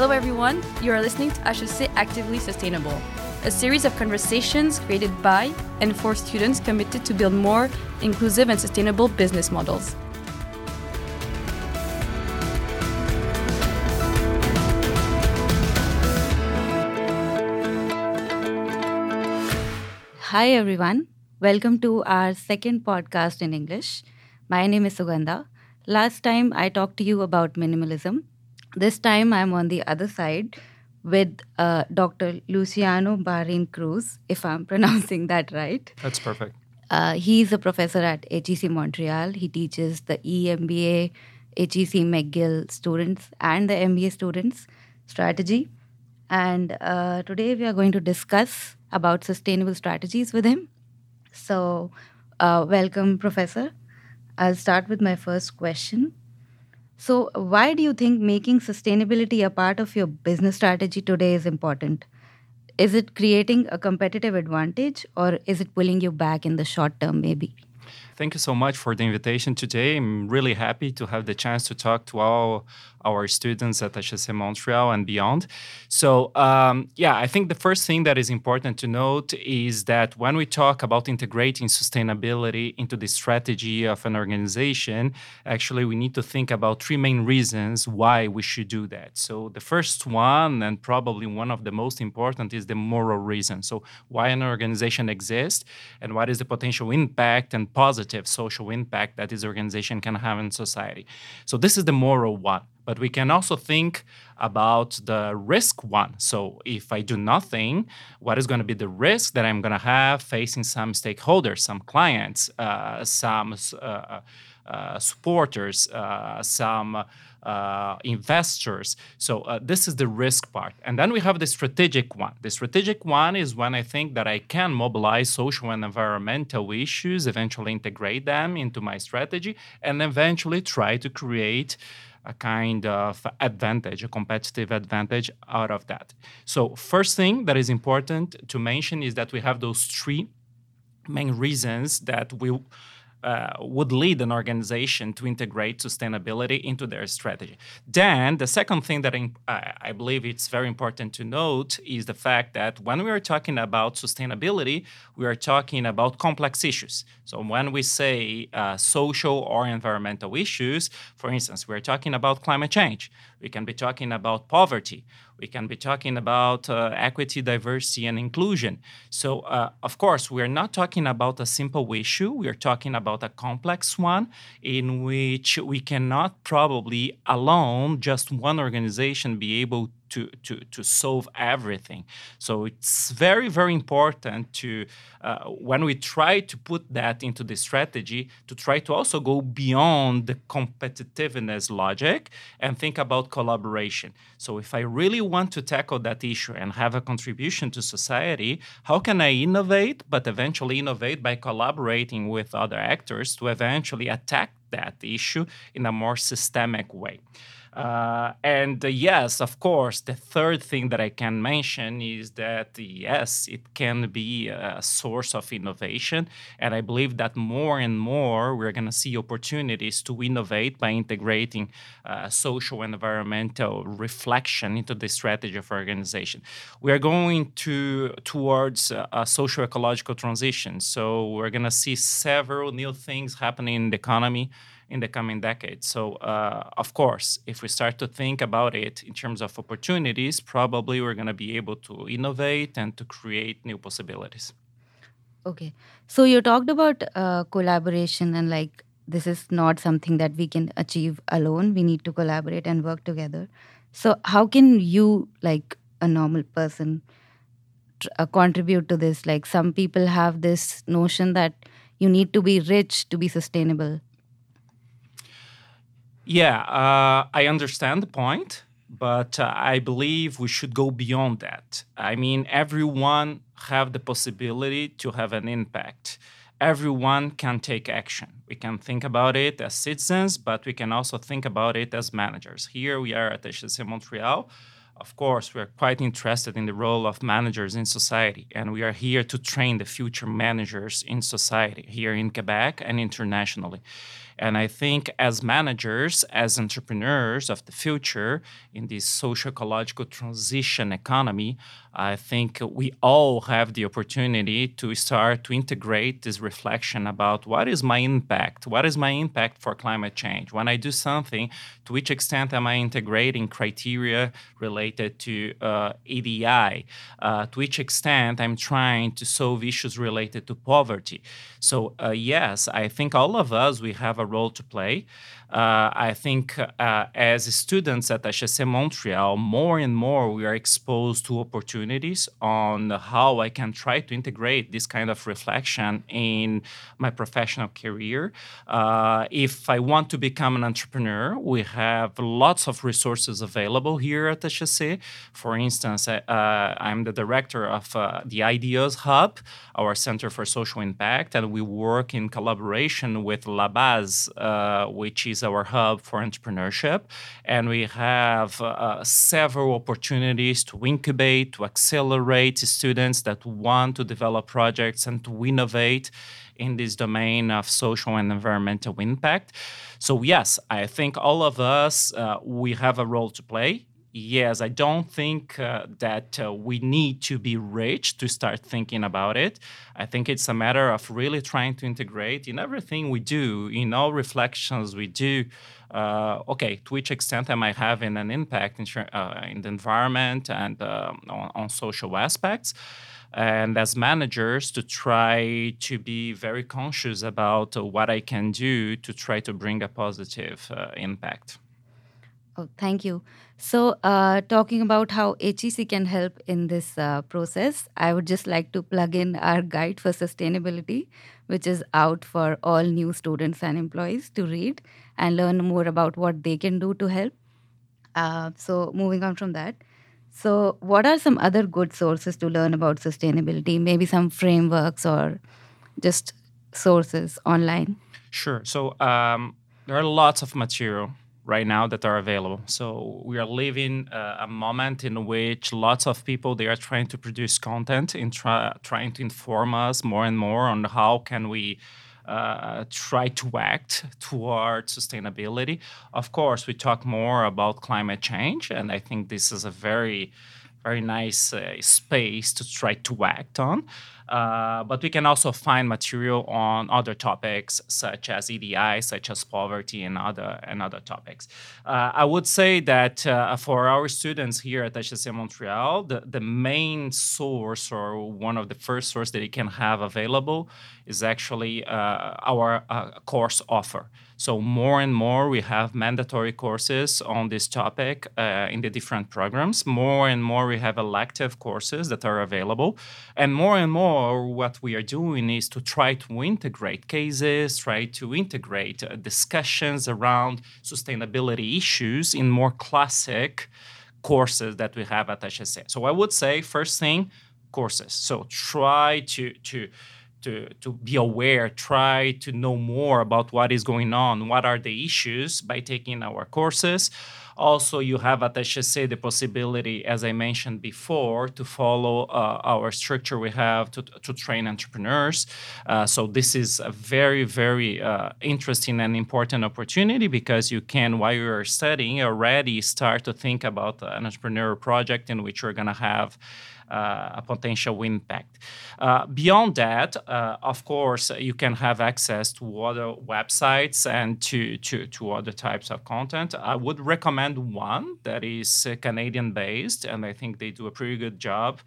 Hello, everyone. You are listening to HEC Actively Sustainable, a series of conversations created by and for students committed to build more inclusive and sustainable business models. Hi, everyone. Welcome to our second podcast in English. My name is Sugandha. Last time I talked to you about minimalism. This time I'm on the other side with uh, Dr. Luciano Barin Cruz, if I'm pronouncing that right. That's perfect. Uh, he's a professor at HEC Montreal. He teaches the EMBA, HEC McGill students and the MBA students strategy. And uh, today we are going to discuss about sustainable strategies with him. So, uh, welcome, Professor. I'll start with my first question. So, why do you think making sustainability a part of your business strategy today is important? Is it creating a competitive advantage or is it pulling you back in the short term, maybe? Thank you so much for the invitation today. I'm really happy to have the chance to talk to all our students at HEC Montreal and beyond. So, um, yeah, I think the first thing that is important to note is that when we talk about integrating sustainability into the strategy of an organization, actually, we need to think about three main reasons why we should do that. So, the first one, and probably one of the most important, is the moral reason. So, why an organization exists and what is the potential impact and positive social impact that this organization can have in society. So, this is the moral one but we can also think about the risk one. So if I do nothing, what is going to be the risk that I'm going to have facing some stakeholders, some clients, uh, some uh, supporters, uh, some uh, investors. So uh, this is the risk part. And then we have the strategic one. The strategic one is when I think that I can mobilize social and environmental issues, eventually integrate them into my strategy, and eventually try to create a kind of advantage, a competitive advantage out of that. So, first thing that is important to mention is that we have those three main reasons that we uh, would lead an organization to integrate sustainability into their strategy. Then, the second thing that I, I, believe it's very important to note is the fact that when we are talking about sustainability, we are talking about complex issues. So, when we say uh, social or environmental issues, for instance, we're talking about climate change, we can be talking about poverty, we can be talking about uh, equity, diversity, and inclusion. So, uh, of course, we are not talking about a simple issue. We are talking about a complex one in which we cannot probably alone, just one organization, be able to, to, to solve everything. So it's very, very important to, uh, when we try to put that into the strategy, to try to also go beyond the competitiveness logic and think about collaboration. So if I really want to tackle that issue and have a contribution to society, how can I innovate, but eventually innovate by collaborating with other actors to eventually attack that issue in a more systemic way? Uh, and uh, yes, of course, the third thing that I can mention is that yes, it can be a source of innovation. And I believe that more and more we're going to see opportunities to innovate by integrating uh, social and environmental reflection into the strategy of organization. We are going to towards a social ecological transition. So we're going to see several new things happening in the economy in the coming decades. So, uh, of course, if we start to think about it in terms of opportunities, probably we're going to be able to innovate and to create new possibilities. Okay. So, you talked about uh, collaboration and like this is not something that we can achieve alone. We need to collaborate and work together. So, how can you, like a normal person, uh, contribute to this? Like, some people have this notion that you need to be rich to be sustainable yeah, uh, I understand the point, but uh, I believe we should go beyond that. I mean, everyone have the possibility to have an impact. Everyone can take action. We can think about it as citizens, but we can also think about it as managers. Here we are at HEC Montreal of course, we are quite interested in the role of managers in society, and we are here to train the future managers in society here in Quebec and internationally. And I think as managers, as entrepreneurs of the future in this social ecological transition economy, I think we all have the opportunity to start to integrate this reflection about what is my impact? What is my impact for climate change? When I do something, to which extent am I integrating criteria related to uh, EDI? Uh, to which extent I'm trying to solve issues related to poverty? So, uh, yes, I think all of us, we have a role to play. Uh, I think uh, as students at HEC Montreal, more and more we are exposed to opportunities on how I can try to integrate this kind of reflection in my professional career. Uh, if I want to become an entrepreneur, we have lots of resources available here at HEC. For instance, uh, I'm the director of uh, the IDEOS Hub, our Center for Social Impact, and we work in collaboration with La Base, uh, which is our hub for entrepreneurship. And we have uh, several opportunities to incubate, to accelerate students that want to develop projects and to innovate in this domain of social and environmental impact. So, yes, I think all of us, uh, we have a role to play yes, I don't think uh, that uh, we need to be rich to start thinking about it. I think it's a matter of really trying to integrate in everything we do, in all reflections we do. Uh, okay, to which extent am I having an impact in, uh, in the environment and um, on, on, social aspects? And as managers, to try to be very conscious about what I can do to try to bring a positive uh, impact. Oh, thank you. So, uh, talking about how HEC can help in this uh, process, I would just like to plug in our guide for sustainability, which is out for all new students and employees to read and learn more about what they can do to help. Uh, so, moving on from that. So, what are some other good sources to learn about sustainability? Maybe some frameworks or just sources online? Sure. So, um, there are lots of material right now that are available. So we are living uh, a moment in which lots of people they are trying to produce content in try, trying to inform us more and more on how can we uh, try to act toward sustainability. Of course, we talk more about climate change, and I think this is a very very nice uh, space to try to act on. Uh, but we can also find material on other topics such as EDI, such as poverty, and other and other topics. Uh, I would say that uh, for our students here at HEC Montreal, the, the main source or one of the first sources that you can have available is actually uh, our uh, course offer. So more and more we have mandatory courses on this topic uh, in the different programs. More and more we have elective courses that are available. And more and more what we are doing is to try to integrate cases, try to integrate uh, discussions around sustainability issues in more classic courses that we have at HEC. So I would say first thing, courses. So try to to to, to be aware, try to know more about what is going on, what are the issues by taking our courses. Also, you have at HEC the possibility, as I mentioned before, to follow uh, our structure we have to, to train entrepreneurs. Uh, so, this is a very, very uh, interesting and important opportunity because you can, while you are studying, already start to think about an entrepreneurial project in which you're going to have a potential impact. Uh, beyond that, uh, of course, you can have access to other websites and to, to, to other types of content. I would recommend one that is Canadian based, and I think they do a pretty good job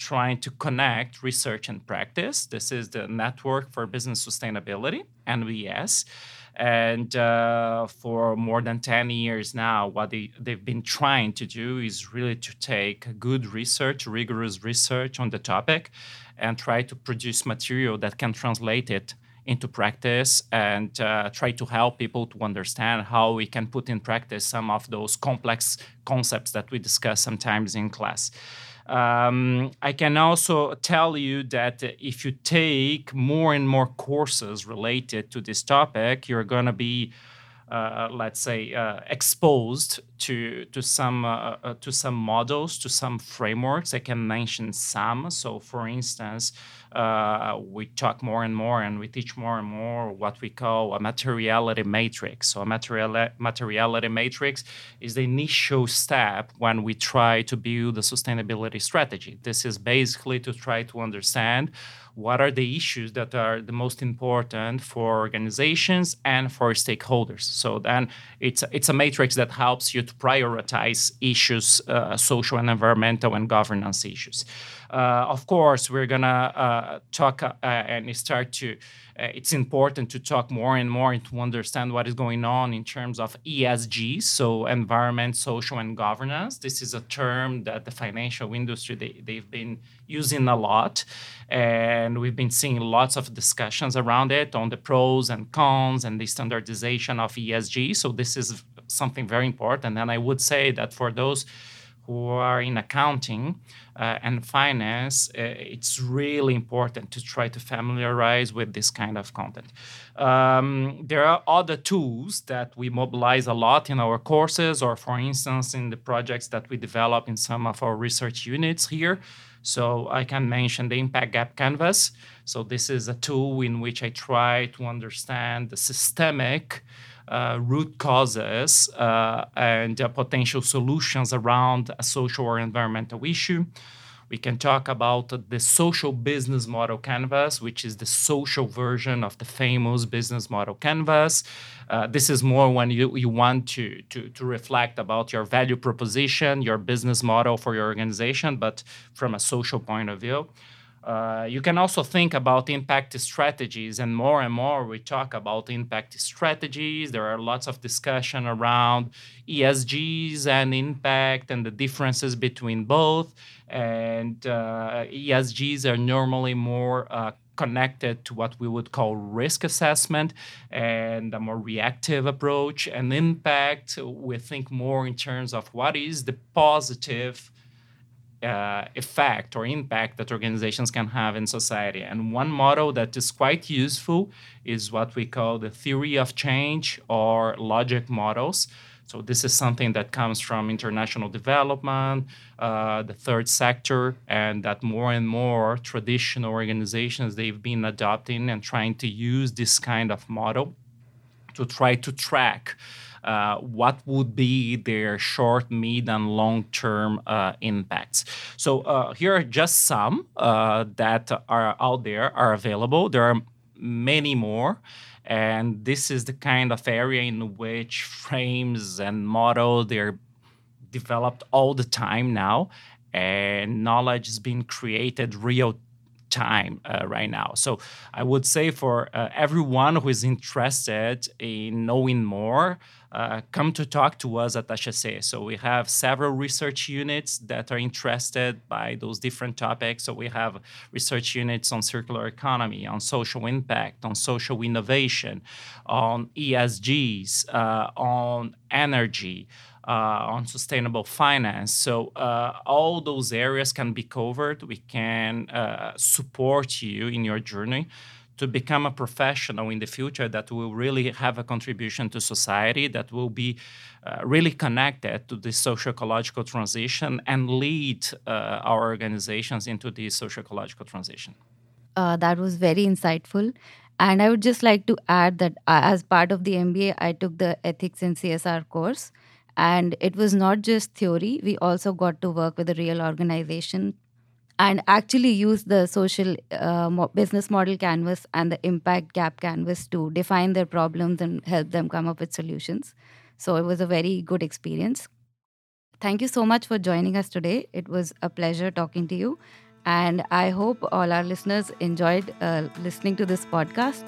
trying to connect research and practice. This is the Network for Business Sustainability, NBS. And uh, for more than 10 years now, what they, they've been trying to do is really to take good research, rigorous research on the topic, and try to produce material that can translate it into practice and uh, try to help people to understand how we can put in practice some of those complex concepts that we discuss sometimes in class. Um, I can also tell you that if you take more and more courses related to this topic, you're going to be, uh, let's say, uh, exposed to to some uh, uh, to some models, to some frameworks. I can mention some. So, for instance, uh, we talk more and more, and we teach more and more what we call a materiality matrix. So, a material materiality matrix is the initial step when we try to build a sustainability strategy. This is basically to try to understand what are the issues that are the most important for organizations and for stakeholders. So then it's it's a matrix that helps you to prioritize issues, uh, social and environmental and governance issues. Uh, of course, we're gonna uh, talk and start to. It's important to talk more and more and to understand what is going on in terms of ESG, so environment, social, and governance. This is a term that the financial industry they, they've been using a lot, and we've been seeing lots of discussions around it on the pros and cons and the standardization of ESG. So this is something very important, and I would say that for those who are in accounting uh, and finance, uh, it's really important to try to familiarize with this kind of content. Um, there are other tools that we mobilize a lot in our courses, or for instance, in the projects that we develop in some of our research units here. So I can mention the Impact Gap Canvas. So this is a tool in which I try to understand the systemic root causes uh, and uh, potential solutions around a social or environmental issue. We can talk about the social business model canvas, which is the social version of the famous business model canvas. Uh, this is more when you, you want to, to, to reflect about your value proposition, your business model for your organization, but from a social point of view. Uh, you can also think about impact strategies, and more and more we talk about impact strategies. There are lots of discussion around ESGs and impact and the differences between both. And uh, ESGs are normally more uh, connected to what we would call risk assessment and a more reactive approach. And impact, we think more in terms of what is the positive uh, effect or impact that organizations can have in society. And one model that is quite useful is what we call the theory of change or logic models. So this is something that comes from international development, uh, the third sector, and that more and more traditional organizations they've been adopting and trying to use this kind of model to try to track uh, what would be their short, mid, and long term uh, impacts. So uh, here are just some uh, that are out there, are available. There are many more. And this is the kind of area in which frames and models they're developed all the time now, and knowledge is being created real time uh, right now. So I would say for uh, everyone who is interested in knowing more, uh, come to talk to us at HEC. So we have several research units that are interested by those different topics. So we have research units on circular economy, on social impact, on social innovation, on ESGs, uh, on energy. Uh, on sustainable finance. So uh, all those areas can be covered. We can uh, support you in your journey to become a professional in the future that will really have a contribution to society, that will be uh, really connected to the social ecological transition and lead uh, our organizations into the social ecological transition. Uh, that was very insightful. And I would just like to add that as part of the MBA, I took the ethics and CSR course. And it was not just theory, we also got to work with a real organization and actually use the social uh, business model canvas and the impact gap canvas to define their problems and help them come up with solutions. So it was a very good experience. Thank you so much for joining us today. It was a pleasure talking to you. And I hope all our listeners enjoyed uh, listening to this podcast.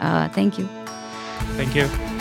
Uh, thank you. Thank you.